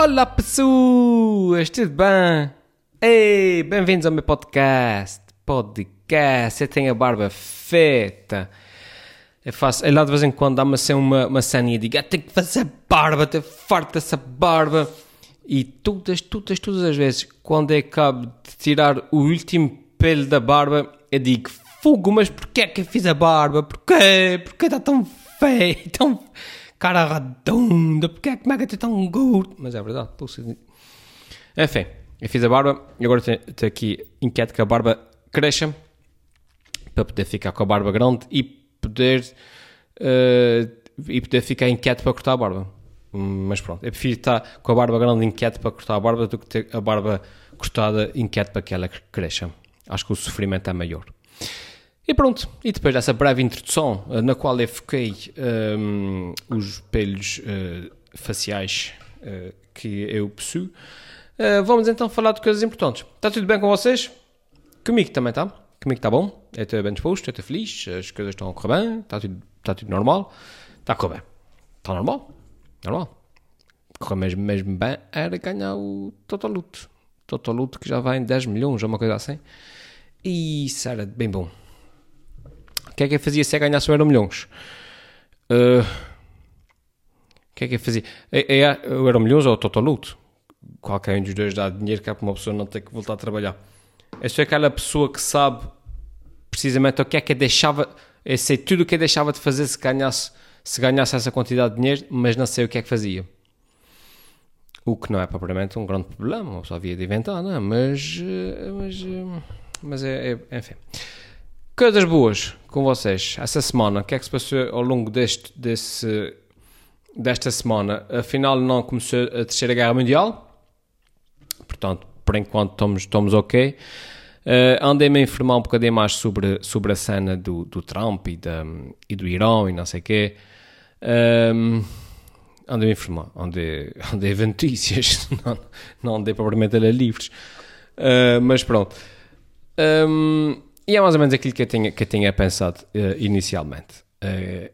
Olá pessoas, tudo bem? Ei, bem-vindos ao meu podcast. Podcast, eu tenho a barba feita. Eu faço, eu lá de vez em quando dá-me assim uma, uma saninha e digo, tenho que fazer barba, tenho farto dessa barba. E todas, todas, todas as vezes, quando eu acabo de tirar o último pelo da barba, eu digo, fogo, mas porquê é que eu fiz a barba? Porquê? Porquê está tão feio, tão cara redonda, porquê é que é que está tão gordo? Mas é verdade, posso dizer. Enfim, eu fiz a barba e agora estou aqui inquieto que a barba cresça para poder ficar com a barba grande e poder, uh, e poder ficar inquieto para cortar a barba. Mas pronto, eu prefiro estar com a barba grande inquieto para cortar a barba do que ter a barba cortada inquieto para que ela cresça. Acho que o sofrimento é maior. E pronto, e depois dessa breve introdução, eh, na qual eu foquei um, ehm, os pelos uh, faciais uh, que eu possuo, uh, vamos então falar de coisas importantes. Está tudo bem com vocês? Comigo também está. Comigo está bom. Eu estou bem disposto, eu estou feliz, as coisas estão a correr bem, está tudo, está tudo normal. Está a correr bem. Está normal. Normal. Correr mesmo, mesmo bem era ganhar o Totoluto. Totoluto que já vai em 10 milhões ou uma coisa assim. E isso era bem bom que é que eu fazia se eu ganhasse o Euro Milhões? Uh, o que é que eu fazia? É, é o Milhões ou o Totoluto? Qualquer um dos dois dá dinheiro é para uma pessoa não ter que voltar a trabalhar. Eu sou aquela pessoa que sabe precisamente o que é que eu deixava, eu sei tudo o que eu deixava de fazer se ganhasse, se ganhasse essa quantidade de dinheiro, mas não sei o que é que fazia. O que não é propriamente um grande problema, só havia de inventar, não é? Mas, eh, mas, eh, mas é, é enfim. Coisas boas com vocês essa semana. O que é que se passou ao longo deste, desse, desta semana? Afinal, não começou a Terceira Guerra Mundial. Portanto, por enquanto estamos, estamos ok. Uh, Andei-me a informar um bocadinho mais sobre, sobre a cena do, do Trump e, da, e do Irão e não sei o quê. Um, ehm, andei a informar, andei, andei a ver notícias, não, não andei propriamente a ler livros. Uh, mas pronto. Um, ehm, e é mais ou menos aquilo que eu tinha, que eu tinha pensado uh, inicialmente. Uh,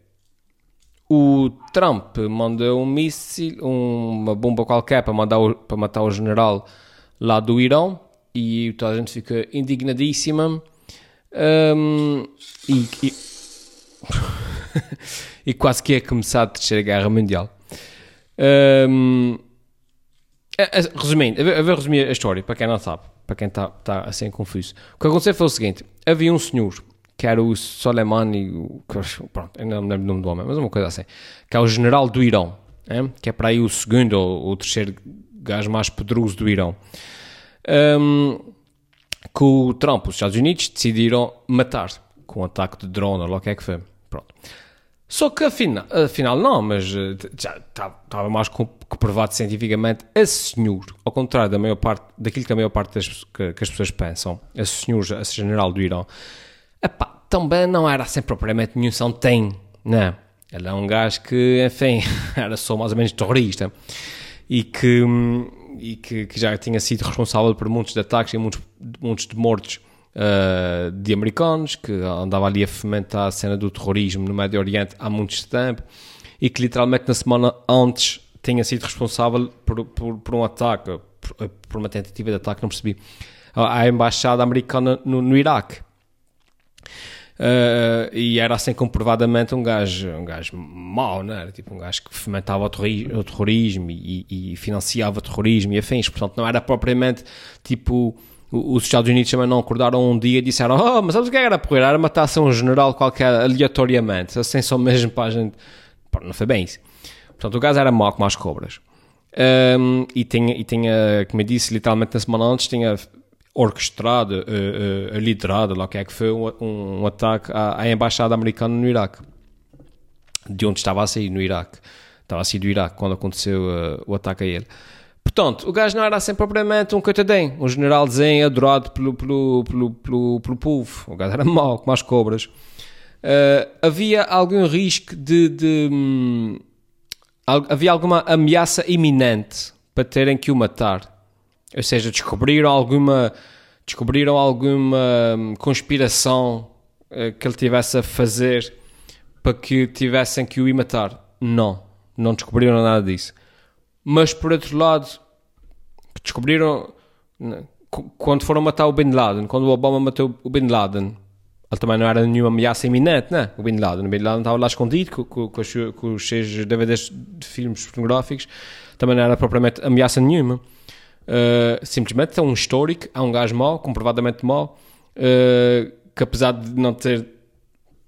o Trump mandou um míssil, uma bomba qualquer para, mandar o, para matar o general lá do Irão e toda a gente fica indignadíssima. Um, e, e, e, quase que é começar a terceira guerra mundial. Um, resumindo, a ver resumir a história, para quem não sabe para quem está tá assim confuso. O que aconteceu foi o seguinte: havia um senhor que era o Soleimani, pronto, ainda não me lembro o nome do homem, mas uma coisa assim, que é o general do Irão, é? que é para aí o segundo ou o terceiro gajo mais poderoso do Irão. Um, que o Trump, os Estados Unidos, decidiram matar com um ataque de drone ou lá o que é que foi. Pronto. Só que afinal, afinal não, mas eh, já estava mais comprovado cientificamente, esse senhor, ao contrário da maior parte, daquilo que a maior parte das, que, que as pessoas pensam, esse senhor, esse general do Irão, epá, também não era assim propriamente nenhum são tem, não. Ele é um gajo que, enfim, era só mais ou menos terrorista e que, e que, que já tinha sido responsável por muitos ataques e muitos, muitos de mortos uh, de americanos, que andava ali a fomentar a cena do terrorismo no Médio Oriente há muito tempo e que literalmente na semana antes tinha sido responsável por, por, por um ataque, por, por, uma tentativa de ataque, não percebi, à embaixada americana no, no Iraque. Uh, e era assim comprovadamente um gajo, um gajo mau, não era? Tipo um gajo que fomentava o, terrorismo, o terrorismo e, e, financiava o terrorismo e afins, portanto não era propriamente tipo os Estados Unidos também não acordaram um dia e disseram: Oh, mas sabes o que era porra? Era matar-se um general qualquer aleatoriamente, assim só mesmo para a gente. Pô, não foi bem isso. Portanto, o gajo era mau como as cobras. Um, e, tinha, e tinha, como eu disse, literalmente na semana antes, tinha orquestrado, uh, uh, liderado, lá o que é que foi, um, um ataque à, à, embaixada americana no Iraque. De onde estava a sair, no Iraque. Estava a sair do Iraque quando aconteceu uh, o ataque a ele. Portanto, o gajo não era assim propriamente um coitadinho, um generalzinho adorado pelo, pelo, pelo, pelo, pelo povo. O gajo era mau, como as cobras. Uh, havia algum risco de, de hum, havia alguma ameaça iminente para terem que o matar. Ou seja, descobriram alguma descobriram alguma hum, conspiração uh, que ele tivesse a fazer para que tivessem que o ir matar. Não, não descobriram nada disso. Mas por outro lado, descobriram né, quando foram matar o Bin Laden, quando o Obama matou o Bin Laden, ele também não era nenhuma ameaça iminente, né? O Bin Laden, o Bin Laden estava lá escondido com, com, com, os, com os seus DVDs de filmes pornográficos, também não era propriamente ameaça nenhuma. Uh, simplesmente é um histórico, é um gajo mau, comprovadamente mau, uh, que apesar de não ter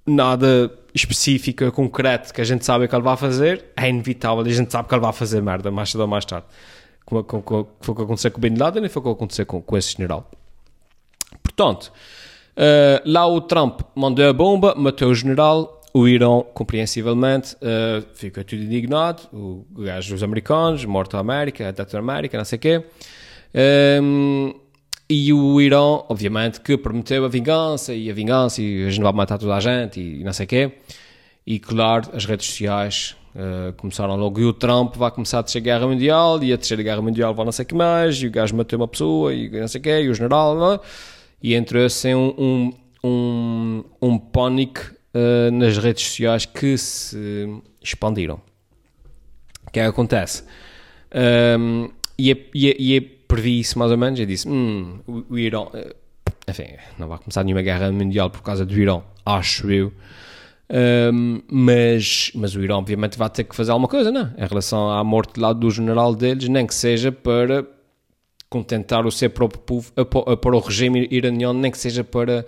nada específico, concreto, que a gente sabe que ele vai fazer, é inevitável, a gente sabe que ele vai fazer merda mais cedo ou mais tarde. Como, como, como foi o que aconteceu com o Bin Laden e foi o que aconteceu com, com esse general. Portanto, uh, lá o Trump mandou a bomba, matou o general, o Irão, compreensivelmente, uh, fica tudo indignado, o gajo dos americanos, morto a América, a América, não sei o quê. Ehm, e o Irão, obviamente, que prometeu a vingança e a vingança e a gente vai matar toda a gente e, não sei o quê. E claro, as redes sociais uh, começaram logo. E o Trump vai começar a terceira guerra mundial e a terceira guerra mundial vai não sei o que mais. E o gajo matou uma pessoa e não sei o quê. E o general. Não? É? E entrou-se um, um, um, um pânico uh, nas redes sociais que se expandiram. O que é que acontece? Um, e, é, e, é, e é previ isso mais ou menos e disse: hum, o, o Irão, eh, enfim, não vai começar nenhuma guerra mundial por causa do Irão, acho eu. Um, mas, mas o Irão, obviamente, vai ter que fazer alguma coisa, não? Em relação à morte lá do general deles, nem que seja para contentar o seu próprio povo, para o regime iraniano, nem que seja para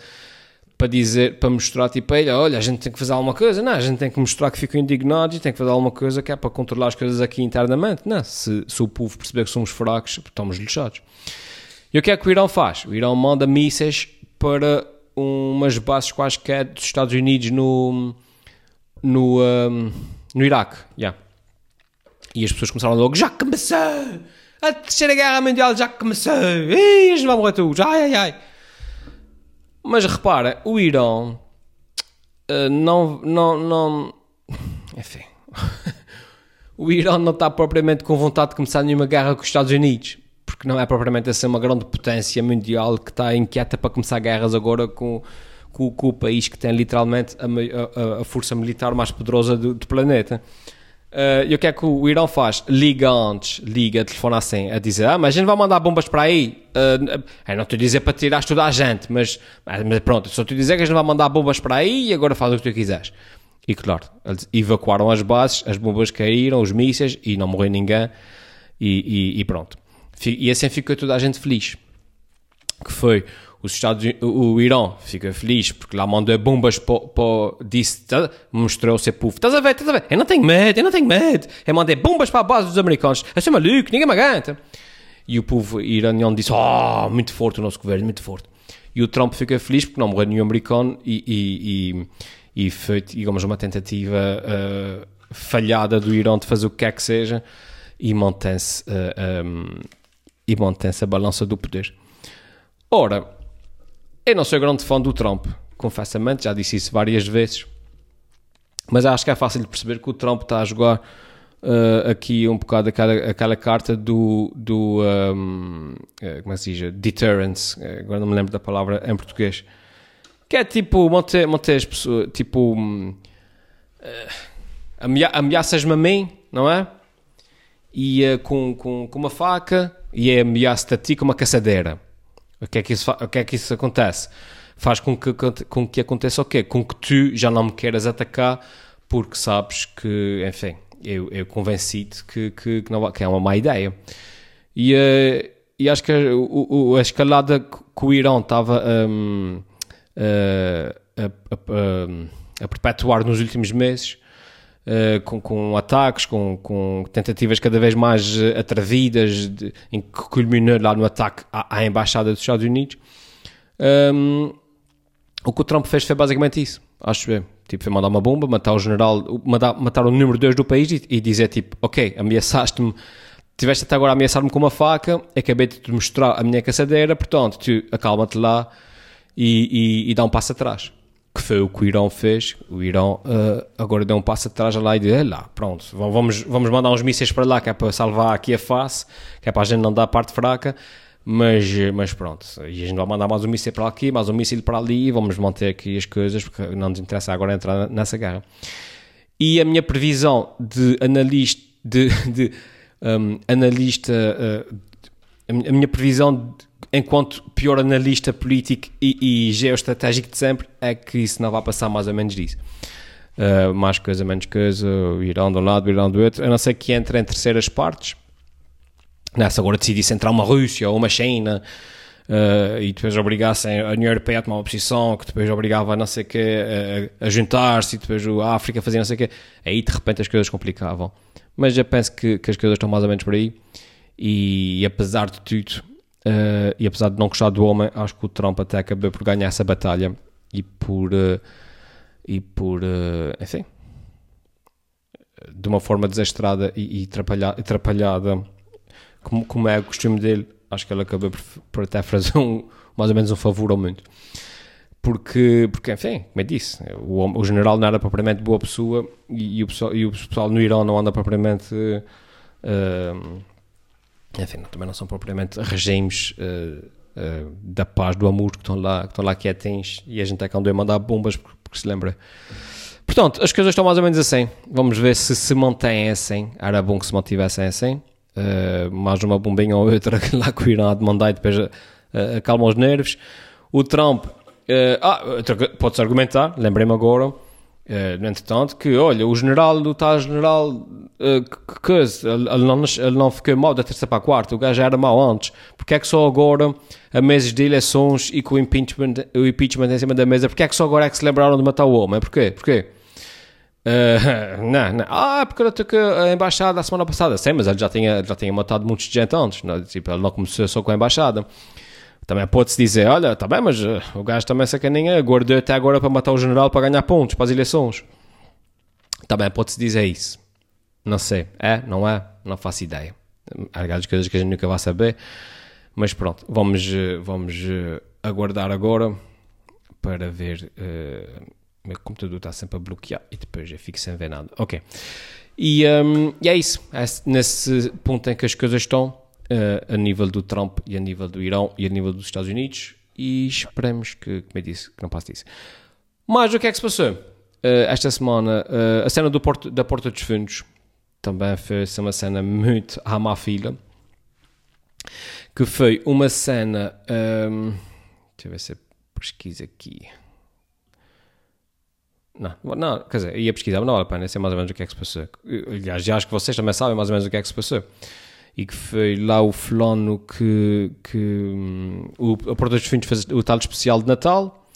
para dizer, para mostrar tipo, olha, olha, a gente tem que fazer alguma coisa, não, a gente tem que mostrar que ficam indignados e tem que fazer alguma coisa que é para controlar as coisas aqui internamente, não, se, se o povo perceber que somos fracos, estamos lixados. E o que é que o Irão faz? O Irão manda mísseis para umas bases quaisquer dos Estados Unidos no, no, um, no Iraque, yeah. E as pessoas começaram logo, já começou! A terceira guerra mundial já começou! Ih, a gente vai morrer todos! Ai, ai, ai! Mas repara, o Irão uh, não, não, não. Enfim. o Irão não está propriamente com vontade de começar nenhuma guerra com os Estados Unidos. Porque não é propriamente a ser uma grande potência mundial que está inquieta para começar guerras agora com, com, com o país que tem literalmente a, a, a força militar mais poderosa do, do planeta. Uh, e o que é que o Irão faz? Liga antes, liga, telefona assim, a dizer: Ah, mas a gente vai mandar bombas para aí. Uh, eu não estou a dizer para tirar toda a gente, mas, mas pronto, só estou a dizer que a gente vai mandar bombas para aí e agora faz o que tu quiseres. E claro, eles evacuaram as bases, as bombas caíram, os mísseis e não morreu ninguém. E, e, e pronto. E assim ficou toda a gente feliz. Que foi os Estados o, Irão fica feliz porque lá mandou bombas para, disse, tá, mostrou seu povo. Estás a ver, estás a ver? Eu não tenho medo, eu não tenho medo. Eu mandei bombas para a base dos americanos. Eu sou maluco, ninguém me aguenta. E o povo iraniano disse, oh, muito forte o nosso governo, muito forte. E o Trump fica feliz porque não morreu nenhum americano e, e, e, e foi, digamos, uma tentativa uh, falhada do Irão de fazer o que quer que seja e mantém-se uh, eh, um, e mantém-se a balança do poder. Ora, eu não sou grande fã do Trump, confessamente, já disse isso várias vezes. Mas acho que é fácil de perceber que o Trump está a jogar uh, aqui um bocado aquela, aquela carta do, do um, uh, como é que se diz? Deterrence, uh, agora não me lembro da palavra em português. Que é tipo manter, manter as pessoas, tipo amea ameaças-me a mim, não é? E com, com, com uma faca e é ameaça-te a ti com uma caçadeira. O que é que isso, o que é que isso acontece? Faz com que, com que aconteça o quê? Com que tu já não me queiras atacar porque sabes que, enfim, eu, eu convenci-te que, que, que, não, que é uma má ideia. E, uh, e acho que a, o, a escalada que o Irão estava um, uh, a, a, a, perpetuar nos últimos meses, uh, com, com, ataques, com, com, tentativas cada vez mais atrevidas, de, em que culminou lá no ataque à, à Embaixada dos Estados Unidos, um, o que o Trump fez foi basicamente isso, acho eu. Tipo, foi mandar uma bomba, matar o general, matar, matar o número 2 do país e, e dizer tipo, ok, ameaçaste-me, tiveste até agora a ameaçar-me com uma faca, acabei de te mostrar a minha caçadeira, portanto, acalma-te lá e, e, e, dá um passo atrás. Que foi o que o Irão fez. O Irão uh, agora deu um passo atrás lá e disse, lá, pronto, vamos, vamos mandar uns mísseis para lá, que é para salvar aqui a face, que é para a gente não dar a parte fraca mas, mas pronto, e a gente vai mandar mais um míssil para aqui, mais um míssil para ali e vamos manter aqui as coisas porque não nos interessa agora entrar nessa guerra. E a minha previsão de analista, de, de um, analista, uh, a minha previsão enquanto pior analista político e, e, geoestratégico de sempre é que isso não vai passar mais ou menos disso. Uh, mais coisa, menos coisa, Irão de um lado, Irão do outro, a não ser que entre em terceiras partes. Nessa agora decidisse entrar uma Rússia ou uma China uh, e depois obrigassem a União Europeia a tomar uma posição que depois obrigava a não sei quê a, a juntar-se e depois a África fazia não sei quê, aí de repente as coisas complicavam. Mas já penso que, que as coisas estão mais ou menos por aí e, e apesar de tudo, uh, e apesar de não gostar do homem, acho que o Trump até acabou por ganhar essa batalha e por, uh, e por enfim, de uma forma desastrada e, e atrapalhada, como, como é o costume dele, acho que ele acabou por, por até fazer um, mais ou menos um favor ao mundo. Porque, porque enfim, como eu disse, o, o general não era propriamente boa pessoa e, e, o, pessoal, e o pessoal no Irão não anda propriamente. Uh, enfim, também não são propriamente regimes uh, uh, da paz, do amor que estão lá, que estão lá quietens e a gente é que andou a mandar bombas porque, porque, se lembra. Portanto, as coisas estão mais ou menos assim. Vamos ver se se mantém assim. Era bom que se mantivessem assim. Uh, mais uma bombinha ou outra lá que o Irã de mandar e depois uh, acalma os nervos. O Trump, ah, pode-se argumentar, lembrei-me agora, uh, entretanto, que olha, o general do tal general, uh, que, que ele, não, ele não ficou mal da terça para a quarta, o gajo era mau antes, porque é que só agora, a meses de eleições e com o impeachment, o impeachment em cima da mesa, porque é que só agora é que se lembraram de matar o homem? Porquê? Porquê? Uh, não, não. Ah, porque eu toquei a embaixada a semana passada. Sim, mas ele já tinha, já tinha matado muitos gente antes. Não? Tipo, ele não começou só com a embaixada. Também pode-se dizer, olha, tá bem, mas uh, o gajo também sacaninha, guardou até agora para matar o general para ganhar pontos para as eleições. Também pode-se dizer isso. Não sei. É? Não é? Não faço ideia. Há coisas que a gente nunca vai saber. Mas pronto, vamos, uh, vamos uh, aguardar agora para ver meu computador está sempre a bloquear e depois eu fico sem ver nada. Ok. E, um, e é isso. É nesse ponto em que as coisas estão, uh, a nível do Trump e a nível do Irão e a nível dos Estados Unidos. E esperemos que, como eu disse, que não passe disso. Mas o que é que se passou? Uh, esta semana, uh, a cena do Porto, da Porta dos Fundos também foi uma cena muito à má fila. Que foi uma cena. Um, deixa eu ver se eu pesquiso aqui. Não, não, quer dizer, ia pesquisar, mas não vale a pena, sei mais ou menos o que é que se passou. Aliás, já acho que vocês também sabem mais ou menos o que é que se passou. E que foi lá o fulano que, que um, o, a Porta dos Fundos fez o tal especial de Natal.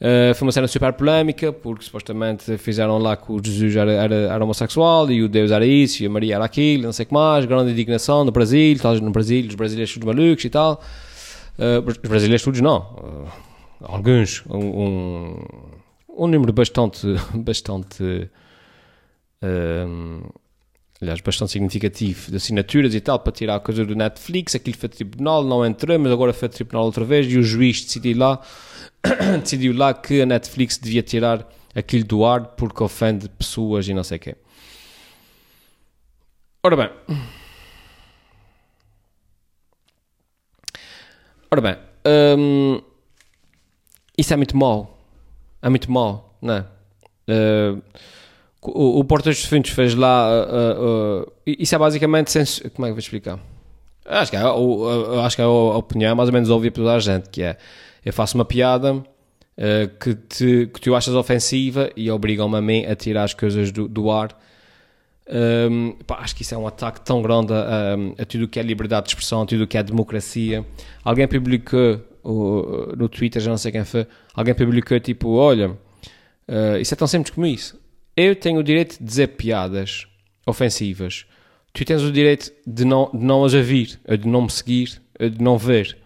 Uh, foi uma cena super polémica, porque supostamente fizeram lá que o Jesus era, era, era, homossexual e o Deus era isso e a Maria era aquilo, não sei o que mais. Grande indignação no Brasil, tal, no Brasil, os brasileiros todos malucos e tal. Uh, os brasileiros todos não. Uh, alguns. um, um um número bastante, bastante aliás, bastante significativo de assinaturas e tal, para tirar a coisa do Netflix, aquilo foi tribunal, não entrou, mas agora foi tribunal outra vez, e o juiz decidiu lá, decidiu lá que a Netflix devia tirar aquilo do ar porque ofende pessoas e não sei o quê. Ora bem. Ora bem. Um, isso é muito mau é muito mau, não é? Uh, o, o Portas dos Fundos fez lá. Uh, uh, isso é basicamente. Sens... Como é que vou explicar? Acho que, é, o, acho que é a opinião mais ou menos óbvia para toda a gente: que é eu faço uma piada que, te, que tu achas ofensiva e obrigam-me a mim a tirar as coisas do, do ar. Um, pá, acho que isso é um ataque tão grande a, a, a tudo o que é liberdade de expressão, a tudo o que é democracia. Alguém publicou o, no Twitter, já não sei quem foi, alguém publicou tipo: Olha, uh, isso é tão simples como isso. Eu tenho o direito de dizer piadas ofensivas. Tu tens o direito de não, de não as ouvir, de não me seguir, de não ver.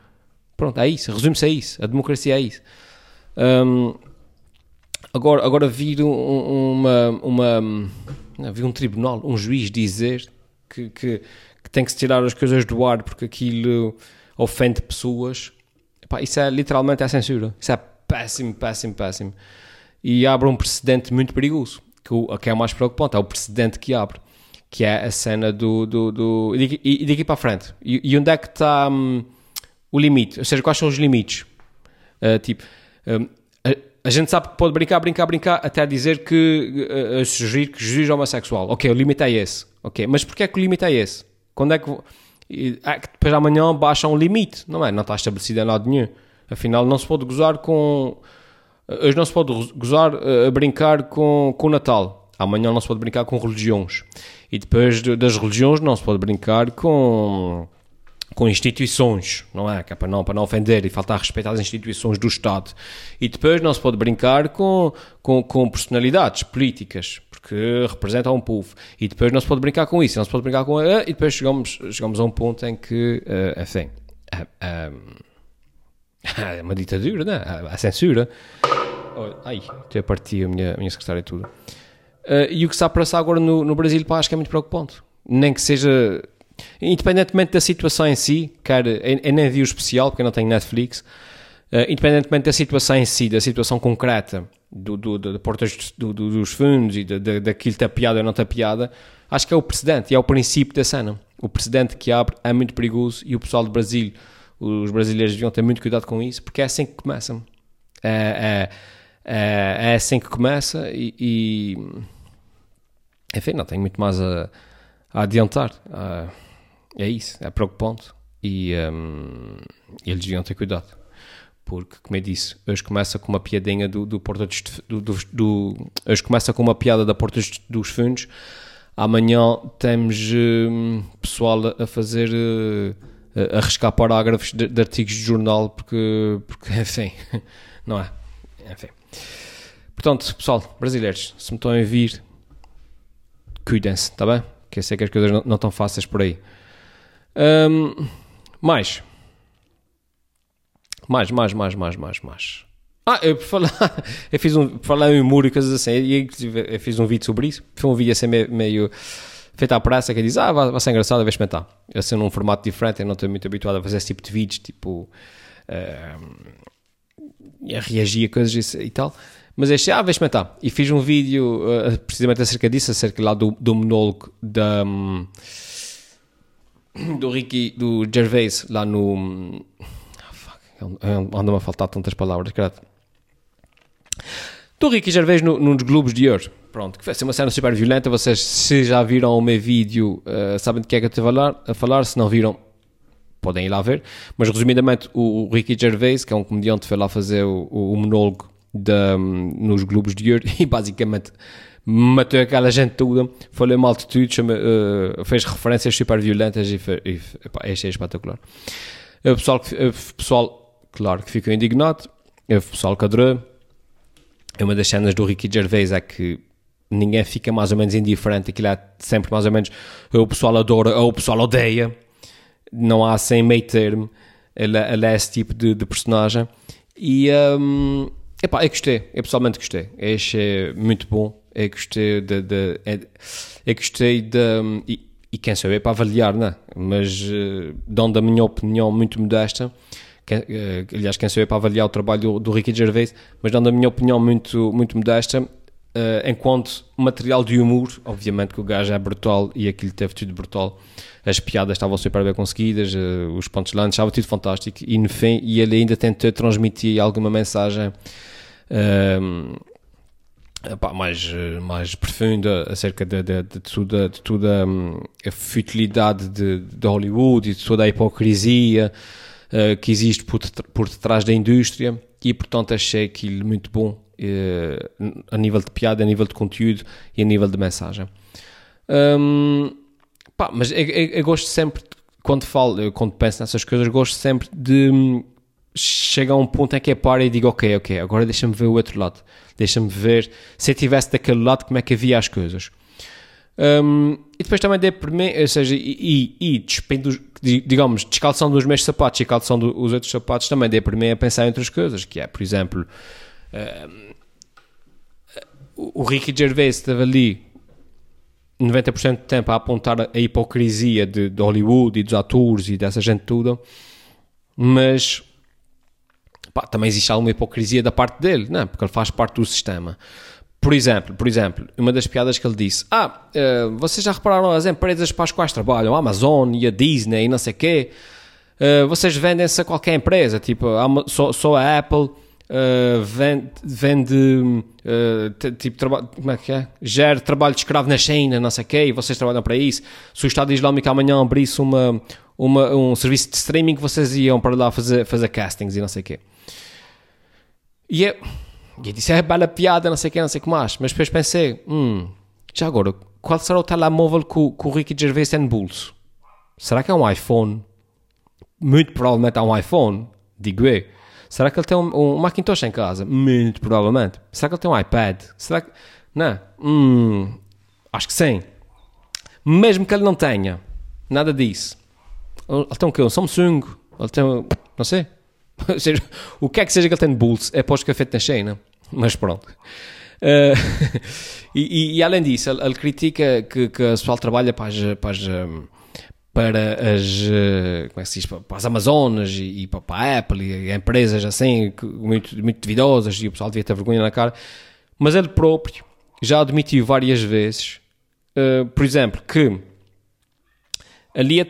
Pronto, é isso. Resume-se a isso. A democracia é isso. Um, agora, agora vir uma, uma, vir um tribunal, um juiz dizer que, que, que tem que se tirar as coisas do ar porque aquilo ofende pessoas Pá, isso é literalmente a censura. Isso é péssimo, péssimo, péssimo. E abre um precedente muito perigoso, que, o, que é o mais preocupante, é o precedente que abre, que é a cena do. do, do e, daqui para a frente. E, e onde é que está um, o limite? Ou seja, quais são os limites? Uh, tipo. Um, a, gente sabe que pode brincar, brincar, brincar, até dizer que uh, sugerir que juiz homossexual. Ok, o limite é esse. Ok, mas porquê é que o limite é esse? Quando é que. É que depois amanhã baixa um limite, não é? Não está estabelecido em lado nenhum. Afinal, não se pode gozar com. Hoje não se pode gozar a brincar com, com o Natal. Amanhã não se pode brincar com religiões. E depois das religiões não se pode brincar com com instituições, não é? Que é para não, para não ofender e faltar respeito às instituições do Estado. E depois não se pode brincar com, com, com personalidades políticas, porque representam um povo. E depois não se pode brincar com isso, não se pode brincar com... E depois chegamos, chegamos a um ponto em que, uh, assim, uh, é uma ditadura, não é? A censura. Oh, ai, até a partir a minha, a minha secretária e tudo. Uh, e o que está a passar agora no, no Brasil, pá, acho que é muito preocupante. Nem que seja Independentemente da situação em si, quer, eu nem vi o especial porque eu não tenho Netflix, uh, independentemente da situação em si, da situação concreta, do, do, do, portas do, do, dos fundos e da, daquilo está piada ou não está piada, acho que é o precedente e é o princípio da cena. O precedente que abre é muito perigoso e o pessoal do Brasil, os brasileiros deviam ter muito cuidado com isso, porque é assim que começam. É, é, é, é assim que começa e, e, enfim, não tenho muito mais a, a adiantar. Uh, é isso, é preocupante e um, eles deviam ter cuidado. Porque, como eu disse, hoje começa com uma piadinha do, do Porta dos, do, do, do, Hoje começa com uma piada da Porta dos Fundos. Amanhã temos um, pessoal a fazer. Uh, a arriscar parágrafos de, de, artigos de jornal, porque, porque, enfim, não é? Enfim. Portanto, pessoal, brasileiros, se me estão a ouvir, cuidem-se, está bem? Que eu sei que as coisas não, não estão fáceis por aí. Um, mais. Mais, mais, mais, mais, mais, mais. Ah, eu por falar, eu fiz um, por falar em humor e coisas assim, e inclusive eu fiz um vídeo sobre isso. Foi um vídeo assim meio, meio feito à praça que diz, ah, vai, vai ser engraçado, vai experimentar. Eu sendo num formato diferente, eu não estou muito habituado a fazer esse tipo de vídeos, tipo, uh, a reagir a coisas e tal. Mas achei, ah, vai experimentar. E fiz um vídeo uh, precisamente acerca disso, acerca lá do, do monólogo da... Um, do Ricky, do Gervais, lá no. Oh, fuck, anda-me a faltar tantas palavras, cara. Do Ricky Gervais no, nos Globos de Ouro. Pronto, que vai ser uma cena super violenta. Vocês, se já viram o meu vídeo, uh, sabem de que é que eu estou a falar, a falar. Se não viram, podem ir lá ver. Mas resumidamente, o, o Ricky Gervais, que é um comediante, foi lá fazer o, o, monólogo de, um, nos Globos de Ouro e basicamente matou aquela gente toda, falou mal de tudo, chama, uh, fez referências super violentas e, e epá, achei espetacular. O pessoal, o pessoal, claro, que ficou indignado, o pessoal que adorou. É uma das cenas do Ricky Gervais é que ninguém fica mais ou menos indiferente, aquilo é sempre mais ou menos o pessoal adora ou o pessoal odeia, não há sem meio termo, ele é esse tipo de, de personagem. E um, epá, eu gostei, eu pessoalmente gostei, eu achei muito bom. É gostei de, de é, é gostei de e, e quem sabe é para avaliar, não é? Mas uh, dando a minha opinião muito modesta, que, uh, aliás, quem sabe é para avaliar o trabalho do, do Ricky Gervais, mas dando a minha opinião muito, muito modesta, uh, enquanto material de humor, obviamente que o gajo é brutal e aquilo teve tudo brutal. As piadas estavam super bem conseguidas, uh, os pontos lances estava tudo fantástico e no fim, e ele ainda tentou transmitir alguma mensagem. Uh, Epá, mais, mais profunda acerca de, de, de, toda, de toda hum, a futilidade de, de Hollywood e de toda a hipocrisia que existe por, por detrás da indústria e portanto achei aquilo muito bom a nível de piada, a nível de conteúdo e a nível de mensagem. Um, pá, mas eu, eu, eu, gosto sempre, quando falo, quando penso nessas coisas, gosto sempre de hum, chega a um ponto em que é para e digo, ok, ok, agora deixa-me ver o outro lado. Deixa-me ver, se eu estivesse daquele lado, como é que havia as coisas. Um, e depois também dei por mim, ou seja, e, e, e digamos, descalção dos meus sapatos e calção dos outros sapatos também dei por mim a pensar em outras coisas, que é, por exemplo, um, o Ricky Gervais estava ali 90% do tempo a apontar a hipocrisia de, de Hollywood e dos atores e dessa gente toda, mas pá, também existe alguma hipocrisia da parte dele, não é? Porque ele faz parte do sistema. Por exemplo, por exemplo, uma das piadas que ele disse: Ah, uh, vocês já repararam as empresas para as quais trabalham, a Amazon e a Disney e não sei o quê, uh, vocês vendem-se a qualquer empresa, tipo, só, só a Apple uh, vende, vende uh, tipo, trabalho, como é que é? Gera trabalho de escravo na China, não sei o quê, e vocês trabalham para isso. Se o Estado Islâmico amanhã abrisse uma, uma, um serviço de streaming, vocês iam para lá fazer, fazer castings e não sei o quê. E eu, eu disse, é bela piada, não sei o quê, não sei o que mais. Mas depois pensei, hum, já agora, qual será o telemóvel que o, que o Ricky Gervais tem no bolso? Será que é um iPhone? Muito provavelmente é um iPhone, digo eu. Será que ele tem um, um Macintosh em casa? Muito provavelmente. Será que ele tem um iPad? Será que... Não. Hum, acho que sim. Mesmo que ele não tenha nada disso. Ele tem o quê? Um Samsung? Ele tem... Não sei. o que é que seja que ele tem de bolso é pós é feito na China. Mas pronto. Uh, e, e, além disso, ele, ele critica que, que o pessoal trabalha para as, para as, para as, eh, como é que se diz, para as Amazonas e, e para a Apple e empresas assim, muito, muito duvidosas e o pessoal devia ter vergonha na cara, mas ele próprio já admitiu várias vezes, uh, por exemplo, que ali, uh,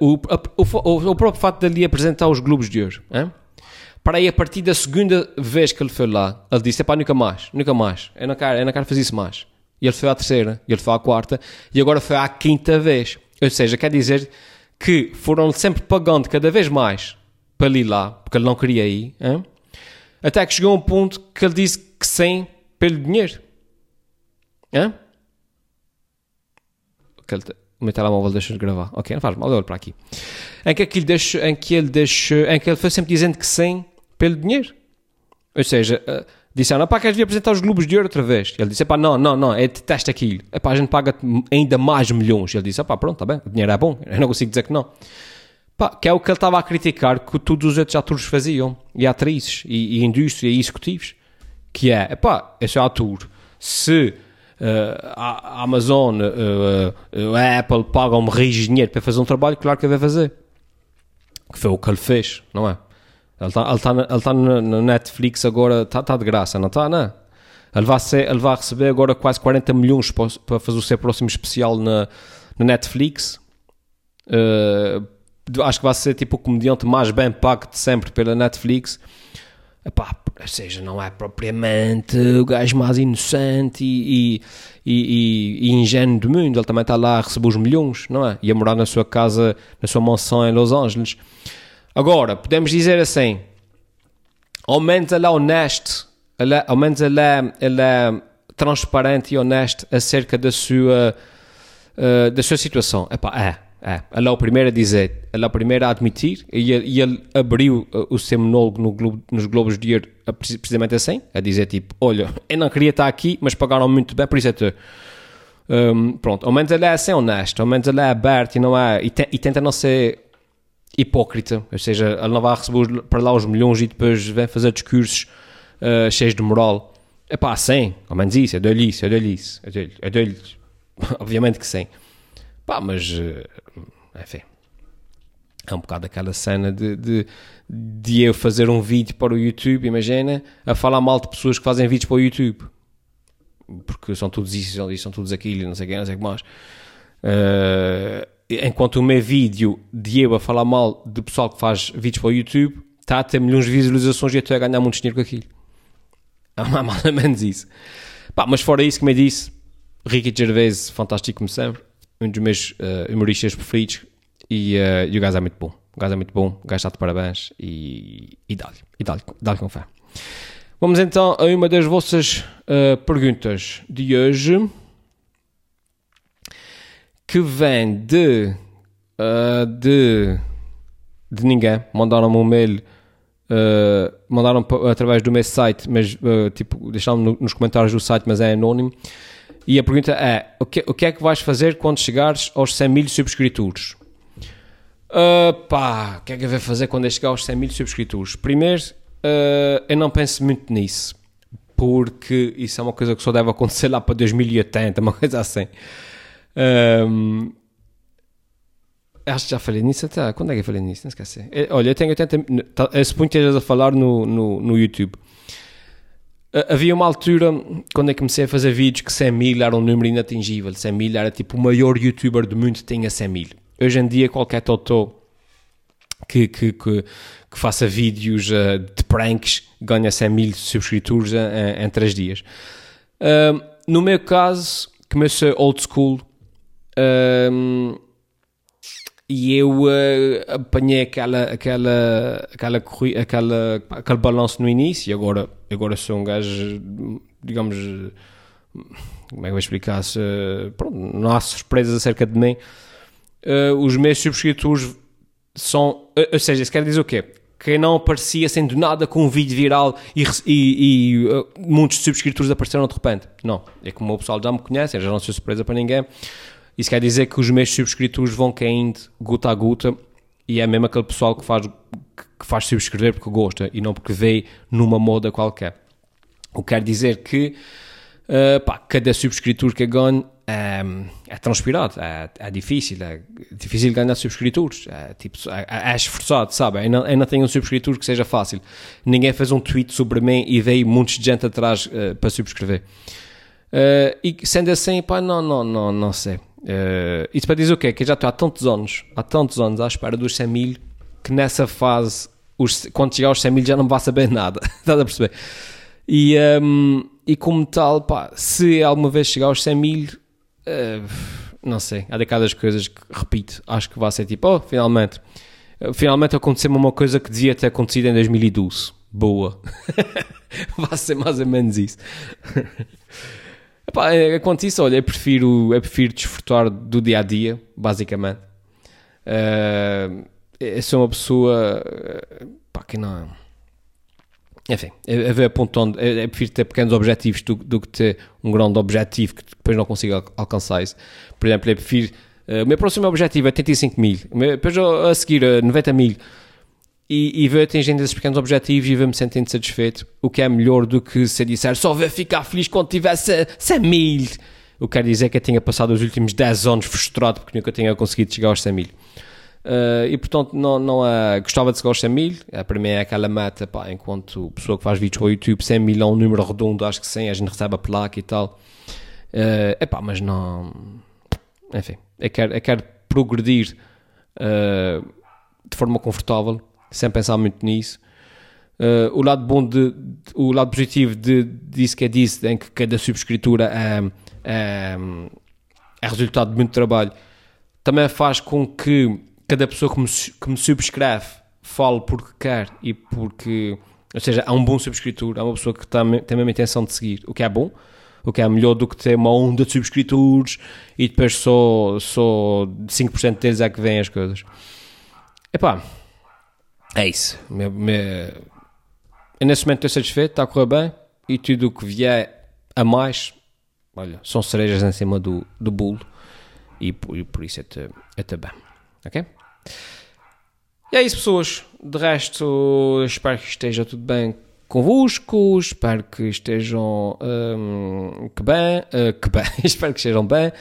uh, o, o, o, próprio fato de ali apresentar os Globos de Ouro, hein? para aí a partir da segunda vez que ele foi lá, ele disse, pá, nunca mais, nunca mais, eu não quero, eu não quero fazer isso mais. E ele foi à terceira, e ele foi à quarta, e agora foi à quinta vez. Ou seja, quer dizer que foram sempre pagando cada vez mais para ir lá, porque ele não queria ir, hein? até que chegou um ponto que ele disse que sim pelo dinheiro. Hein? O meu telemóvel deixa de gravar. Ok, não faz mal, olho para aqui. Em que, ele deixou, em que ele deixou, em que ele foi sempre dizendo que sim pelo dinheiro. Ou seja, uh, disseram, pá, queres vir apresentar os Globos de Ouro outra vez? Ele disse, pá, não, não, não, é detesto aquilo. Epá, a gente paga ainda mais milhões. Ele disse, pá, pronto, está bem, o dinheiro é bom, eu não consigo dizer que não. Pá, que é o que ele estava a criticar que todos os outros atores faziam, e atrizes, e, e indústria, e executivos. Que é, pá, esse é ator, se uh, a Amazon, uh, a Apple pagam-me rios de dinheiro para fazer um trabalho, claro que ele vai fazer. Que foi o que ele fez, não é? Ele está tá, ele tá na Netflix agora, está tá de graça, não está? Não. Ele vai, ser, ele vai receber agora quase 40 milhões para, para fazer o seu próximo especial na, na Netflix. Uh, acho que vai ser tipo o comediante mais bem pago de sempre pela Netflix. Epá, ou seja, não é propriamente o gajo mais inocente e, e, e, e, ingênuo do mundo. Ele também está lá a receber os milhões, não é? E a morar na sua casa, na sua mansão em Los Angeles. Agora, podemos dizer assim, ele é honesto, ele é, ao menos ele é, ele é transparente e honesto acerca da sua, uh, da sua situação. Epá, é, é. Ele é o primeiro a dizer, ele é o primeiro a admitir e e ele abriu uh, o seu monólogo no Globo, nos Globos de Ouro precisamente assim, a dizer tipo, olha, eu não queria estar aqui, mas pagaram muito bem, por isso é que... Um, pronto, ao menos ele é assim honesto, ao menos ele é aberto e, não é, e, te, e tenta não ser hipócrita, ou seja, ele não vai receber para lá os milhões e depois vem fazer discursos uh, cheios de moral. É pá, sim, ao menos isso, eu dou-lhe isso, eu dou-lhe isso, eu dou-lhe, obviamente que sim. Pá, mas, uh, enfim, é um bocado aquela cena de, de, de, eu fazer um vídeo para o YouTube, imagina, a falar mal de pessoas que fazem vídeos para o YouTube. Porque são todos isso, são todos aquilo, não sei o que, não sei o que mais. Uh, enquanto o meu vídeo de eu a falar mal de pessoal que faz vídeos para o YouTube está a ter milhões de visualizações e eu estou a ganhar muito dinheiro com aquilo. É mais ou menos isso. Pá, mas fora isso, como eu disse, Ricky Gervais, fantástico como sempre, um dos meus uh, humoristas preferidos e, uh, e, o gajo é muito bom. O gajo é muito bom, o gajo está de parabéns e, e dá-lhe, e dá-lhe, dá com fé. Vamos então a uma das vossas uh, perguntas de hoje que vem de, uh, de, de ninguém. Mandaram-me um mail, uh, mandaram através do meu site, mas uh, tipo, deixaram-me no, nos comentários do site, mas é anónimo. E a pergunta é: o que, o que é que vais fazer quando chegares aos 100 mil subscritores? Uh, pá, o que é que eu vou fazer quando eu chegar aos 100 mil subscritores? Primeiro, uh, eu não penso muito nisso, porque isso é uma coisa que só deve acontecer lá para 2080, uma coisa assim. Um, acho que já falei nisso até. Quando é que eu falei nisso? Não esqueci. É, olha, eu tenho 80. Tá, eu suponho que estejas a falar no, no, no YouTube. Havia uma altura, quando eu comecei a fazer vídeos, que 100 mil era um número inatingível. 100 mil era tipo o maior youtuber do mundo tinha 100 mil. Hoje em dia, qualquer totó que, que, que, que faça vídeos uh, de pranks ganha 100 mil subscritores em, em 3 dias. Uh, no meu caso, comecei old school uh, e eu uh, apanhei aquela, aquela, aquela, aquela, aquele balanço no início e agora, agora sou um gajo, digamos, como é que eu vou explicar? Se, pronto, não há surpresas acerca de mim. Uh, os meus subscritores são. Ou seja, isso quer dizer o quê? Que não aparecia sendo nada com um vídeo viral e, e, e uh, muitos subscritores apareceram de repente. Não. É como o pessoal já me conhece, já não sou surpresa para ninguém. Isso quer dizer que os meus subscritores vão caindo gota a gota e é mesmo aquele pessoal que faz, que faz subscrever porque gosta e não porque vê numa moda qualquer. O que quer dizer que uh, pá, cada subscritor que ganho é, é transpirado, é, é, difícil, é difícil ganhar subscritores, é, tipo, é, é esforçado, sabe? Eu não tenho um subscritor que seja fácil. Ninguém fez um tweet sobre mim e veio muitos de gente atrás uh, para subscrever. Uh, e sendo assim, pá, não, não, não, não sei. Uh, isso para dizer o quê? Que eu já estou há tantos anos, há tantos anos à espera dos 100 mil, que nessa fase, os, quando chegar aos 100 mil já não vai saber nada, estás a perceber? E, um, e como tal, pá, se alguma vez chegar aos 100 mil, uh, não sei, há daquelas coisas que, repito, acho que vai ser tipo, oh, finalmente, uh, finalmente aconteceu uma coisa que devia ter acontecido em 2012. Boa. vai ser mais ou menos isso. Epá, é, quanto isso, olha, eu prefiro, eu prefiro desfrutar do dia a dia, basicamente. Uh, eu sou uma pessoa pá, que não enfim, é, é ver apontando, é, é prefiro ter pequenos objetivos do, do, que ter um grande objetivo que depois não consigo alcançar isso. Por exemplo, eu prefiro, uh, o meu próximo objetivo é 85 mil, depois a seguir uh, 90 mil, e, e ver atingindo esses pequenos objetivos e ver-me sentindo satisfeito, o que é melhor do que se disser só vai ficar feliz quando tiver 100 mil. O que quer dizer que eu tinha passado os últimos 10 anos frustrado porque nunca tinha conseguido chegar aos 100 mil. Uh, e portanto, não, não é, gostava de chegar aos 100 mil. Para mim é aquela meta, pá, enquanto pessoa que faz vídeos para o YouTube, 100 mil é um número redondo, acho que 100, a gente recebe a placa e tal. Uh, epá, mas não. Enfim, eu quero, eu quero progredir uh, de forma confortável, sem pensar muito nisso. Uh, o lado bom de, o lado positivo de, disso que é disso, em que cada subscritura é, é, é resultado de muito trabalho, também faz com que cada pessoa que me, que me subscreve fale porque quer e porque. Ou seja, há um bom subscritor, há uma pessoa que tem, tem a mesma intenção de seguir, o que é bom, o que é melhor do que ter uma onda de subscritores e depois só, só 5% deles é que vêm as coisas. Epá, é isso. Me, eu nesse momento estou satisfeito, está a correr bem e tudo o que vier a mais, olha, são cerejas em cima do, do bolo e, e por isso é, é bem. Ok? E é isso, pessoas. De resto, espero que esteja tudo bem convosco. Espero que estejam um, que bem, uh, que bem. espero que estejam bem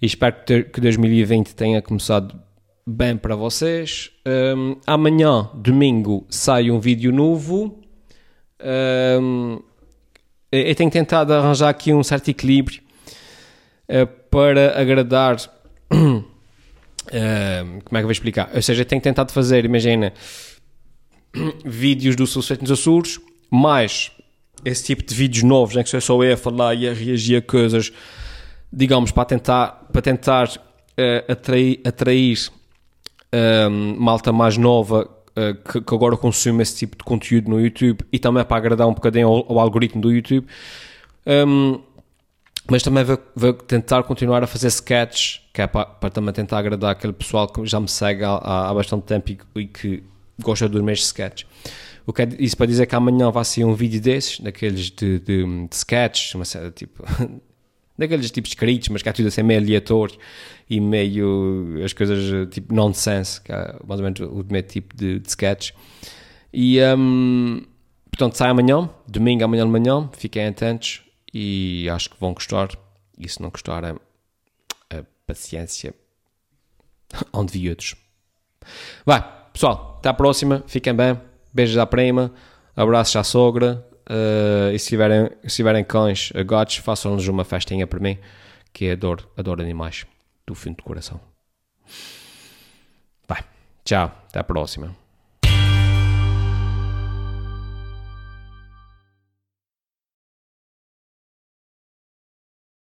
e espero que, ter, que 2020 tenha começado bem para vocês. Um, amanhã, domingo, sai um vídeo novo. Um, eu tenho tentado arranjar aqui um certo equilíbrio uh, para agradar Uh, como é que eu vou explicar? Ou seja, tenho tentado fazer, imagina, vídeos do Sucesso nos Açores, mais esse tipo de vídeos novos, em que sou só eu a falar e a reagir a coisas, digamos, para tentar, para tentar uh, atrair, atrair uh, malta mais nova uh, que, que, agora consome esse tipo de conteúdo no YouTube e também para agradar um bocadinho ao, ao algoritmo do YouTube. Um, mas também vou, vou, tentar continuar a fazer sketches, que é para, para, também tentar agradar aquele pessoal que já me segue há, há bastante tempo e, e, que gosta dos meus sketches. O que é isso para dizer que amanhã vai ser um vídeo desses, daqueles de, de, de uma série tipo. daqueles tipos escritos, mas que é tudo assim meio aleatório e meio as coisas tipo nonsense, que mais ou menos o meu tipo de, de sketch. E um, portanto sai amanhã, domingo amanhã de manhã, fiquem atentos e acho que vão gostar. E se não gostarem, a paciência onde vi outros. Vai, pessoal, até à próxima. Fiquem bem. Beijos à prima. Abraços à sogra. Uh, e se tiverem, se tiverem cães, gatos, façam-lhes uma festinha para mim, que adoro, adoro animais do fundo do coração. Vai, tchau, até à próxima.